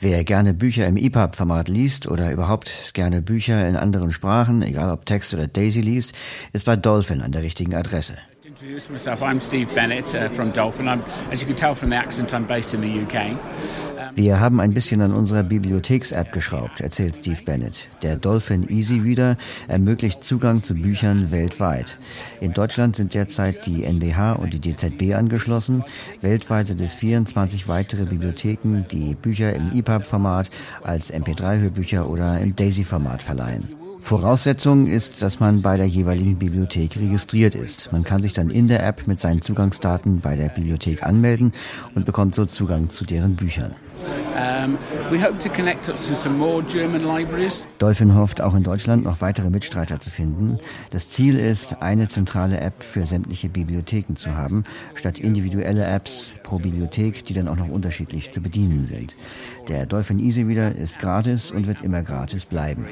Wer gerne Bücher im EPUB-Format liest oder überhaupt gerne Bücher in anderen Sprachen, egal ob Text oder Daisy liest, ist bei Dolphin an der richtigen Adresse. Introduce myself. I'm Steve Bennett uh, from Dolphin. I'm, as you can tell from the accent, I'm based in the UK. Wir haben ein bisschen an unserer Bibliotheks-App geschraubt, erzählt Steve Bennett. Der Dolphin Easy Reader ermöglicht Zugang zu Büchern weltweit. In Deutschland sind derzeit die NBH und die DZB angeschlossen. Weltweit sind es 24 weitere Bibliotheken, die Bücher im EPUB-Format als MP3-Hörbücher oder im DAISY-Format verleihen. Voraussetzung ist, dass man bei der jeweiligen Bibliothek registriert ist. Man kann sich dann in der App mit seinen Zugangsdaten bei der Bibliothek anmelden und bekommt so Zugang zu deren Büchern. Dolphin hofft auch in Deutschland noch weitere Mitstreiter zu finden. Das Ziel ist, eine zentrale App für sämtliche Bibliotheken zu haben, statt individuelle Apps pro Bibliothek, die dann auch noch unterschiedlich zu bedienen sind. Der Dolphin Easy Reader ist gratis und wird immer gratis bleiben.